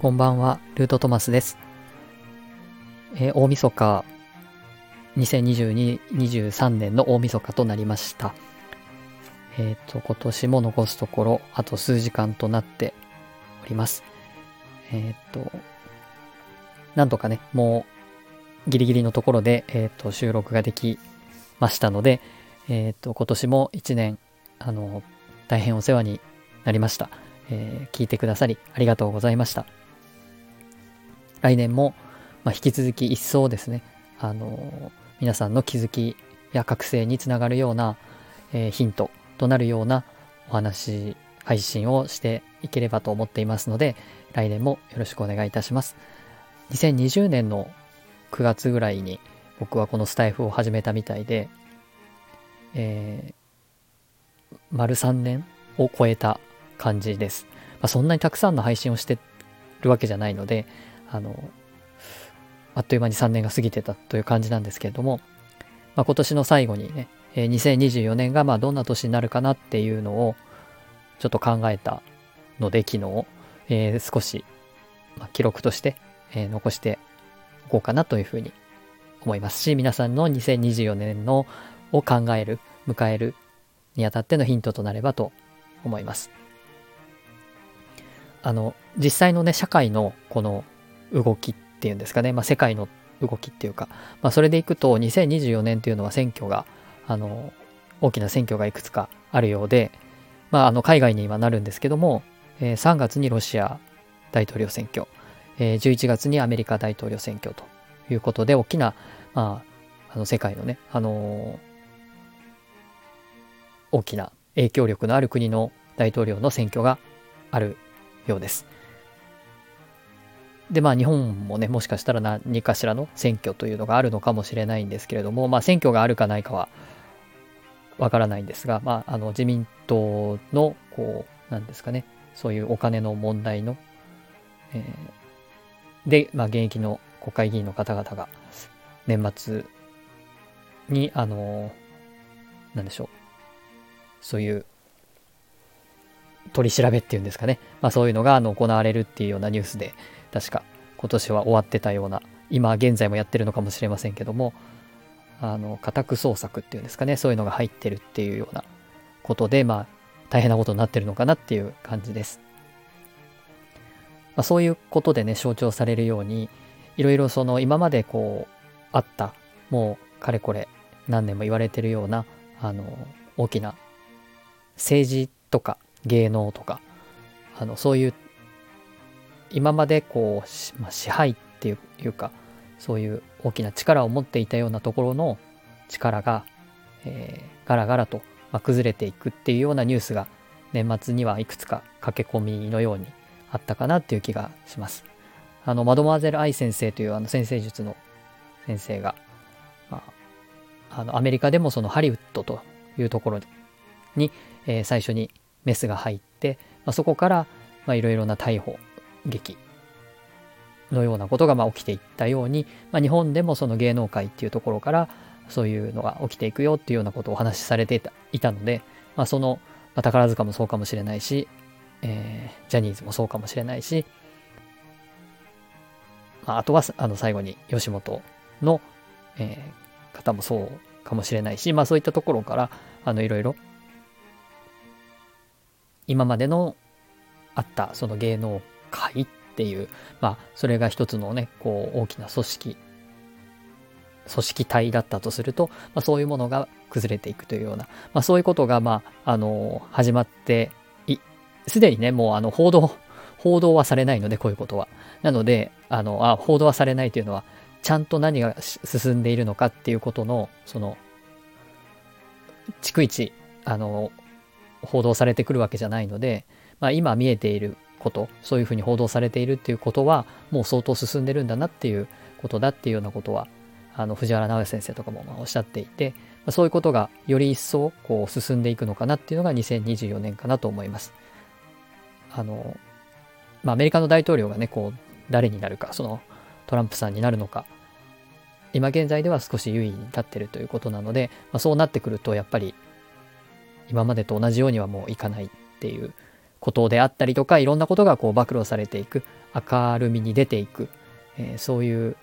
こんばんは、ルートトマスです。えー大晦日、2022、23年の大晦日となりました。えっ、と、今年も残すところ、あと数時間となっております。えっ、と、なんとかね、もうギリギリのところで、えっ、と、収録ができましたので、えっ、と、今年も1年、あの、大変お世話になりました。え聞いてくださりありがとうございました。来年も、まあ、引き続き一層ですね、あの皆さんの気づきや覚醒につながるような、えーヒントとなるようなお話、配信をしていければと思っていますので、来年もよろしくお願いいたします。2020年の9月ぐらいに僕はこのスタイフを始めたみたいで、えー丸3年を超えた感じです。まあ、そんなにたくさんの配信をしてるわけじゃないので、あの、あっという間に3年が過ぎてたという感じなんですけれども、まあ、今年の最後にね、えー2024年がまあどんな年になるかなっていうのをちょっと考えたので、昨日、えー少し、まあ記録として、えー残しておこうかなというふうに思いますし、皆さんの2024年のを考える、迎えるにあたってのヒントとなればと思います。あの実際のね社会のこの動きっていうんですかね、まあ、世界の動きっていうか、まあ、それでいくと2024年っていうのは選挙があの大きな選挙がいくつかあるようで、まあ、あの海外にはなるんですけども、えー3月にロシア大統領選挙、えー11月にアメリカ大統領選挙ということで大きな、まあ、あの世界のね、あのー大きな影響力のある国の大統領の選挙があるようです。でまあ日本もねもしかしたら何かしらの選挙というのがあるのかもしれないんですけれどもまあ選挙があるかないかはわからないんですが、まあ、あの自民党のこうなんですかねそういうお金の問題の、えーで、まあ、現役の国会議員の方々が年末にあのなんでしょうそういう取り調べっていうんですかね、まあ、そういうのがあの行われるっていうようなニュースで確か今年は終わってたような今現在もやってるのかもしれませんけどもあの家宅捜索っていうんですかねそういうのが入ってるっていうようなことでまあ大変なことになってるのかなっていう感じです、まあ、そういうことでね象徴されるようにいろいろその今までこうあったもうかれこれ何年も言われてるようなあの大きな政治とか芸能とかあのそういう今までこう、まあ、支配っていうかそういう大きな力を持っていたようなところの力が、えーガラガラと、まあ、崩れていくっていうようなニュースが年末にはいくつか駆け込みのようにあったかなっていう気がします。あのマドモアゼル・アイ先生というあの先生術の先生が、まあ、あのアメリカでもそのハリウッドというところに、えー最初にメスが入って、まあ、そこからいろいろな逮捕劇のようなことがまあ起きていったように、まあ、日本でもその芸能界っていうところからそういうのが起きていくよっていうようなことをお話しされていたいたので、まあ、その、まあ、宝塚もそうかもしれないし、えージャニーズもそうかもしれないし、まあ、あとはあの最後に吉本の、えー方もそうかもしれないし、まあ、そういったところからあのいろいろ今までのあったその芸能界っていう、まあ、それが一つのねこう大きな組織組織体だったとすると、まあ、そういうものが崩れていくというような、まあ、そういうことが、まあ、あの始まっていすでにねもうあの報道報道はされないのでこういうことは。なのであのあ報道はされないというのはちゃんと何が進んでいるのかっていうことのその逐一あの報道されてくるわけじゃないので、まあ、今見えていることそういうふうに報道されているっていうことはもう相当進んでるんだなっていうことだっていうようなことはあの藤原直哉先生とかもまあおっしゃっていて、そういうことがより一層こう進んでいくのかなっていうのが2024年かなと思います。あのまあ、アメリカの大統領がねこう誰になるかそのトランプさんになるのか今現在では少し優位に立ってるということなので、まあ、そうなってくるとやっぱり今までと同じようにはもういかないっていうことであったりとかいろんなことがこう暴露されていく明るみに出ていく、えー、そういう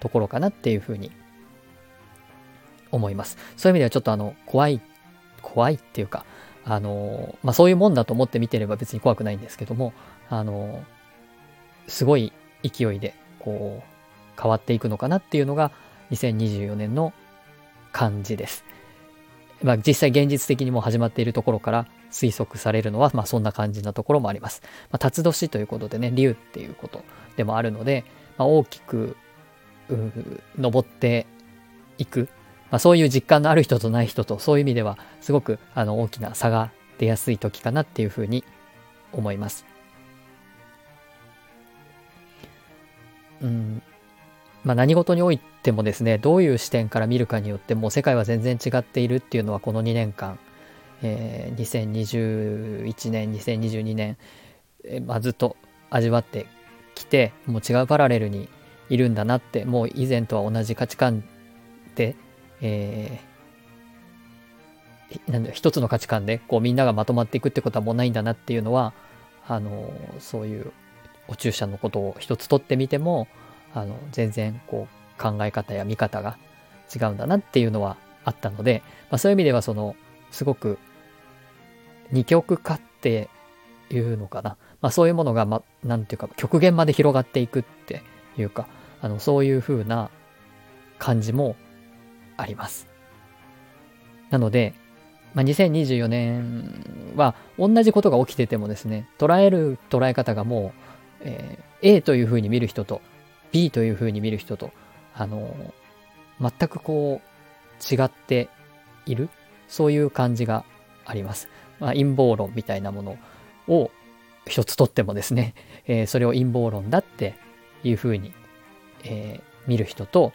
ところかなっていうふうに思います。そういう意味ではちょっとあの怖い怖いっていうかあのまあそういうもんだと思って見てれば別に怖くないんですけどもあのすごい勢いでこう変わっていくのかなっていうのが2024年の感じです。まあ実際現実的にも始まっているところから推測されるのはまあそんな感じなところもあります。まあ、辰年ということでね、竜っていうことでもあるので、まあ、大きく登っていく、まあ、そういう実感のある人とない人とそういう意味ではすごくあの大きな差が出やすい時かなっていうふうに思います。うんまあ、何事においてもですねどういう視点から見るかによってもう世界は全然違っているっていうのはこの2年間、えー、2021年2022年、えー、まあ、ずっと味わってきてもう違うパラレルにいるんだなってもう以前とは同じ価値観で、えー、なんだ一つの価値観でこうみんながまとまっていくってことはもうないんだなっていうのはあのそういうお注射のことを一つ取ってみてもあの全然こう考え方や見方が違うんだなっていうのはあったので、まあ、そういう意味ではそのすごく二極化っていうのかな、まあ、そういうものが、ま、なんていうか極限まで広がっていくっていうかあのそういう風な感じもあります。なので、まあ、2024年は同じことが起きててもですね捉える捉え方がもうえー、A というふうに見る人と B というふうに見る人と、あのー、全くこう違っている、そういう感じがあります。まあ、陰謀論みたいなものを一つとってもですね、えー、それを陰謀論だっていうふうに、えー、見る人と、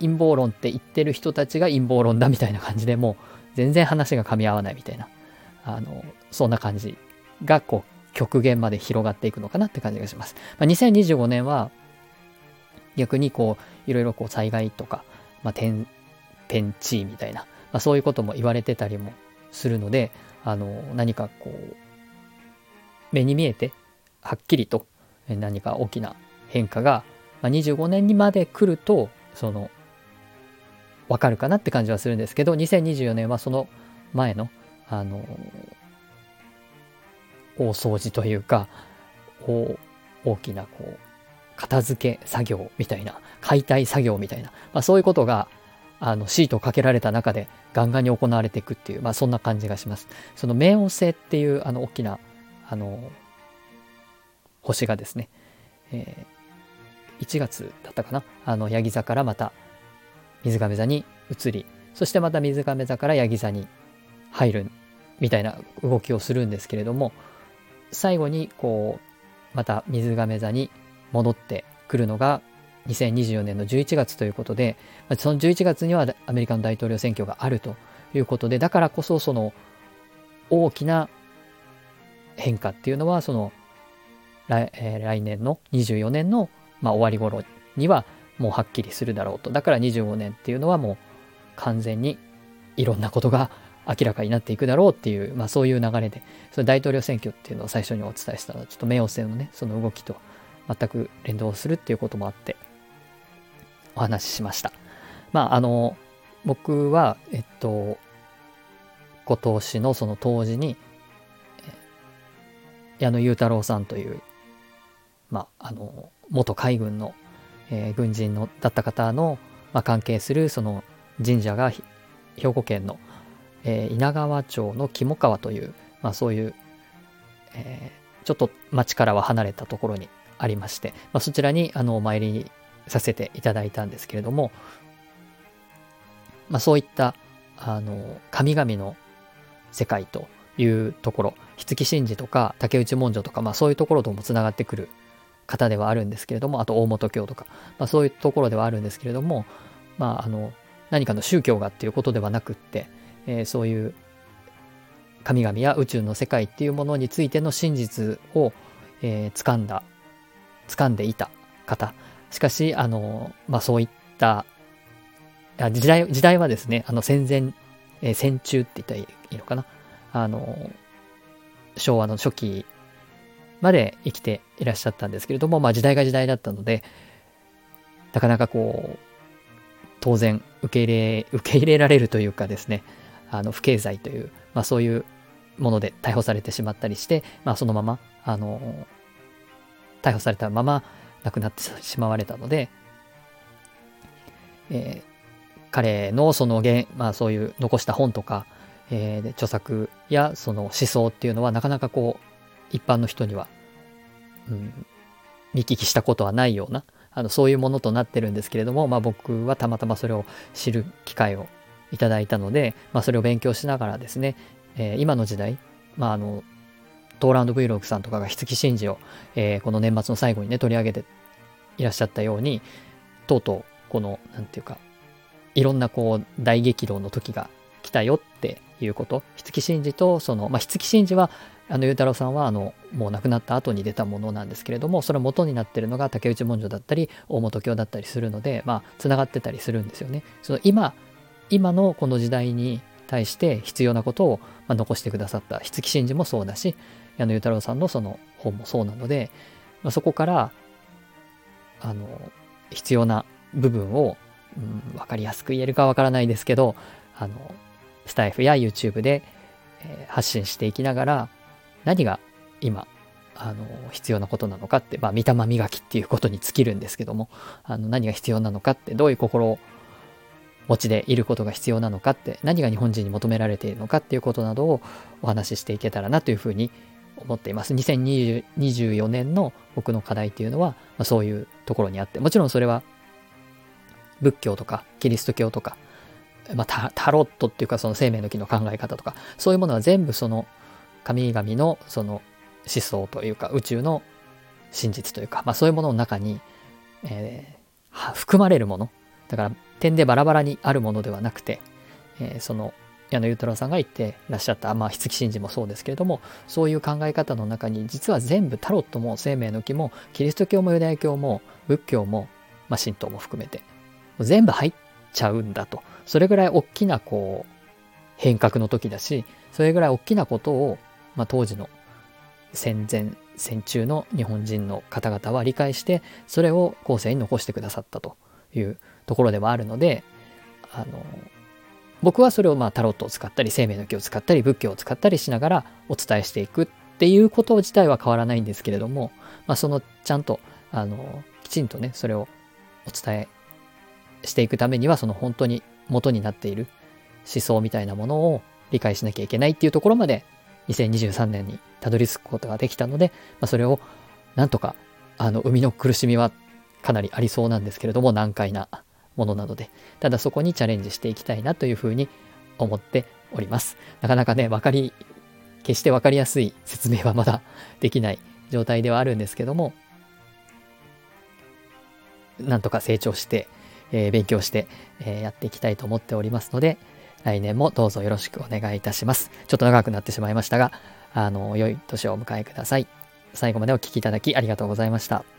陰謀論って言ってる人たちが陰謀論だみたいな感じでもう全然話が噛み合わないみたいな、あの、そんな感じがこう極限まで広がっていくのかなって感じがします。まあ、2025年は逆にこういろいろこう災害とか、まあ、天天地みたいな、まあ、そういうことも言われてたりもするのであの何かこう目に見えてはっきりと何か大きな変化が、まあ、25年にまで来るとそのわかるかなって感じはするんですけど2024年はその前のあの大掃除というか、大きなこう、片付け作業みたいな、解体作業みたいな、まあ、そういうことが、あの、シートをかけられた中でガンガンに行われていくっていう、まあ、そんな感じがします。その冥王星っていう、あの、大きな、あの、星がですね、えー、1月だったかな、あの、ヤギ座からまた水亀座に移り、そしてまた水亀座からヤギ座に入るみたいな動きをするんですけれども、最後にこうまた水亀座に戻ってくるのが2024年の11月ということでその11月にはアメリカの大統領選挙があるということでだからこそその大きな変化っていうのはその来,、え、来年の24年の、まあ、終わり頃にはもうはっきりするだろうと。だから25年っていうのはもう完全にいろんなことが明らかになっていくだろうっていう、まあ、そういう流れで、その大統領選挙っていうのを最初にお伝えしたのは、ちょっと冥王星のね、その動きと全く連動するっていうこともあって、お話ししました。まあ、あの、僕は、えっと、今年のその当時に、矢野裕太郎さんという、まあ、あの、元海軍の、えー、軍人のだった方の、まあ、関係するその神社が兵庫県のえー、稲川町の肝川という、まあ、そういう、えー、ちょっと町からは離れたところにありまして、まあ、そちらにあのお参りさせていただいたんですけれども、まあ、そういったあの神々の世界というところ五木真嗣とか竹内文書とか、まあ、そういうところともつながってくる方ではあるんですけれどもあと大本教とか、まあ、そういうところではあるんですけれども、まあ、あの何かの宗教がっていうことではなくって、えー、そういう神々や宇宙の世界っていうものについての真実を、えー、掴んだ掴んでいた方しかしあの、まあ、そういった時代時代はですねあの戦前、えー、戦中って言ったらいいのかな？あの昭和の初期まで生きていらっしゃったんですけれども、まあ時代が時代だったので、なかなかこう、当然受け入れ、受け入れられるというかですね、あの、不敬罪という、まあそういうもので逮捕されてしまったりして、まあそのまま、あの、逮捕されたまま亡くなってしまわれたので、えー、彼のその現、まあそういう残した本とか、えー、著作やその思想っていうのはなかなかこう、一般の人には、うん、見聞きしたことはないような、あの、そういうものとなってるんですけれども、まあ僕はたまたまそれを知る機会をいただいたので、まあそれを勉強しながらですね、えー、今の時代、まああの、トーランド Vlog さんとかが筆記神事を、えー、この年末の最後にね、取り上げていらっしゃったように、とうとう、この、なんていうか、いろんなこう、大激動の時が来たよっていうこと。筆記神事と、その、まあ、筆記神事は、あの、ゆうたろうさんは、あの、もう亡くなった後に出たものなんですけれども、それ元になってるのが竹内文書だったり、大本教だったりするので、まあ、繋がってたりするんですよね。その今、今のこの時代に対して必要なことを、まあ、残してくださった筆記神事もそうだし、矢野裕太郎さんのその本もそうなので、まあ、そこから、あの、必要な部分を、うん、分かりやすく言えるかわからないですけど、あの、スタイフや YouTube で、えー、発信していきながら、何が今、あの、必要なことなのかって、まあ、見たま磨きっていうことに尽きるんですけども、あの、何が必要なのかって、どういう心持ちでいることが必要なのかって、何が日本人に求められているのかっていうことなどをお話ししていけたらなというふうに思っています。2024年の僕の課題っていうのは、まあ、そういうところにあって、もちろんそれは仏教とかキリスト教とか、まあ、タロットっていうかその生命の木の考え方とか、そういうものは全部その神々のその思想というか宇宙の真実というか、まあそういうものの中に、えー、含まれるもの。だから点でバラバラにあるものではなくて、えー、その矢野裕太郎さんが言ってらっしゃった、まあ、筆記神事もそうですけれども、そういう考え方の中に、実は全部タロットも生命の木も、キリスト教もユダヤ教も、仏教も、まあ、神道も含めて、全部入っちゃうんだと。それぐらい大きな、こう、変革の時だし、それぐらい大きなことを、まあ、当時の戦前、戦中の日本人の方々は理解して、それを後世に残してくださったというところではあるので、あの、僕はそれをまあタロットを使ったり生命の木を使ったり仏教を使ったりしながらお伝えしていくっていうこと自体は変わらないんですけれども、まあ、そのちゃんとあのきちんとねそれをお伝えしていくためにはその本当に元になっている思想みたいなものを理解しなきゃいけないっていうところまで2023年にたどり着くことができたので、まあ、それをなんとかあの生みの苦しみはかなりありそうなんですけれども難解なものなので、ただそこにチャレンジしていきたいなというふうに思っております。なかなかね、わかり、決してわかりやすい説明はまだできない状態ではあるんですけども、なんとか成長して、えー、勉強して、えー、やっていきたいと思っておりますので、来年もどうぞよろしくお願いいたします。ちょっと長くなってしまいましたが、あの、良い年をお迎えください。最後までお聴きいただきありがとうございました。